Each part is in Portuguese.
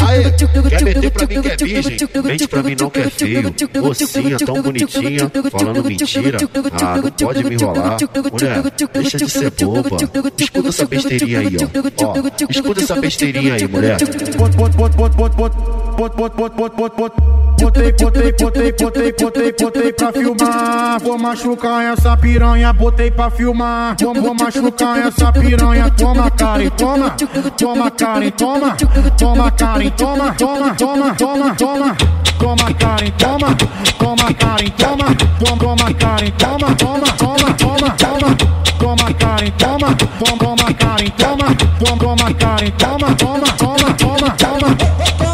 Aê, quer meter pra mim que é virgem? Mente pra mim não que é feio. Mocinha tão bonitinha, falando mentira. Ah, não pode me enrolar. Mulher, deixa de ser boba. Escuta essa besteirinha aí, ó. ó escuta essa besteirinha aí, mulher. Botei, botei, botei, botei, botei, botei pra filmar. Vou machucar essa piranha, botei pra filmar. Vou, vou machucar essa piranha. Toma, Karen, toma. Toma, toma. Toma, toma. Toma, toma, toma, toma. Toma, Karen, toma. Toma, Karen, toma. Toma, toma. Toma, toma, toma, toma. Toma, toma. Toma, toma. Toma, toma. Toma, toma, toma, toma.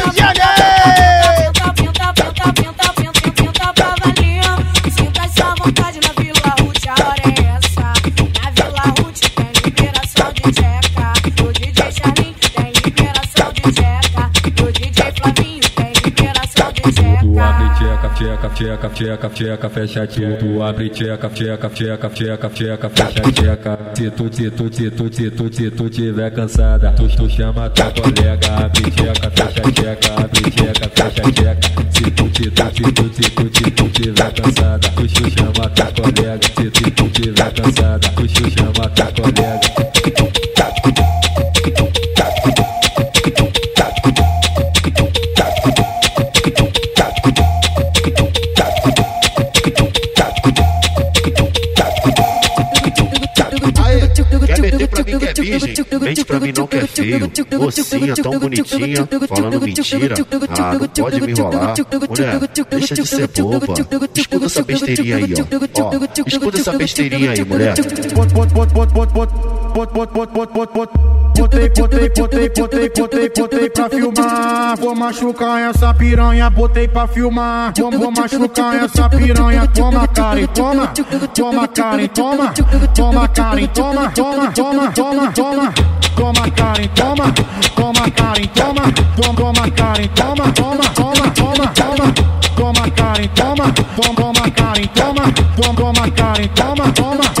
tcheca, tcheca, tcheca, tcheca, fecha tcheca. Tu abre tcheca, tcheca, tcheca, tcheca, tcheca, fecha tcheca. Se tu, se tu, se tu, se tu, se tu tiver cansada, tu, tu chama tua colega, abre tcheca, fecha tcheca, abre tcheca, fecha tcheca. Se tu, se tu, se tu, se tu, se tu tiver cansada, tu, tu chama tua colega. Se tu, tu tiver cansada, tu, tu chama tua colega. Virgem, mente pra mim não que é feio. Mocinha tão bonitinha, falando mentira. Ah, não escuta essa besteirinha aí, mulher. Botei, botei, botei, botei, botei, botei pra filmar. Vou machucar essa piranha, botei pra filmar. Vou, vou machucar essa piranha. Toma, Karen, toma. Toma, Karen, toma. Toma, Karen, toma. Toma, toma, toma, toma. Toma, Karen, toma. Toma, Karen, toma. Toma, Karen, toma. Toma, toma, toma, toma. Toma, Karen, toma. Toma, Karen, toma. Toma, Karen, toma. Toma, toma, toma,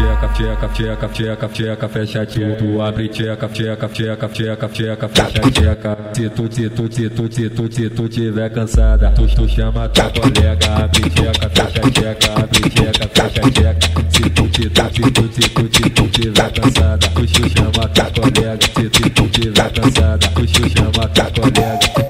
tcheca, tcheca, tcheca, fecha tcheca. Tu abre tcheca, tcheca, tcheca, tcheca, tcheca, fecha tcheca. Se tu, se tu, se tu, se tu, se tu tiver cansada, tu, tu chama tua colega, abre tcheca, fecha tcheca, abre tcheca, fecha tcheca. Se tu, se tu, se tu, se tu, se tu tiver cansada, tu, tu chama tua colega. Se tu tiver cansada, tu, tu chama tua colega.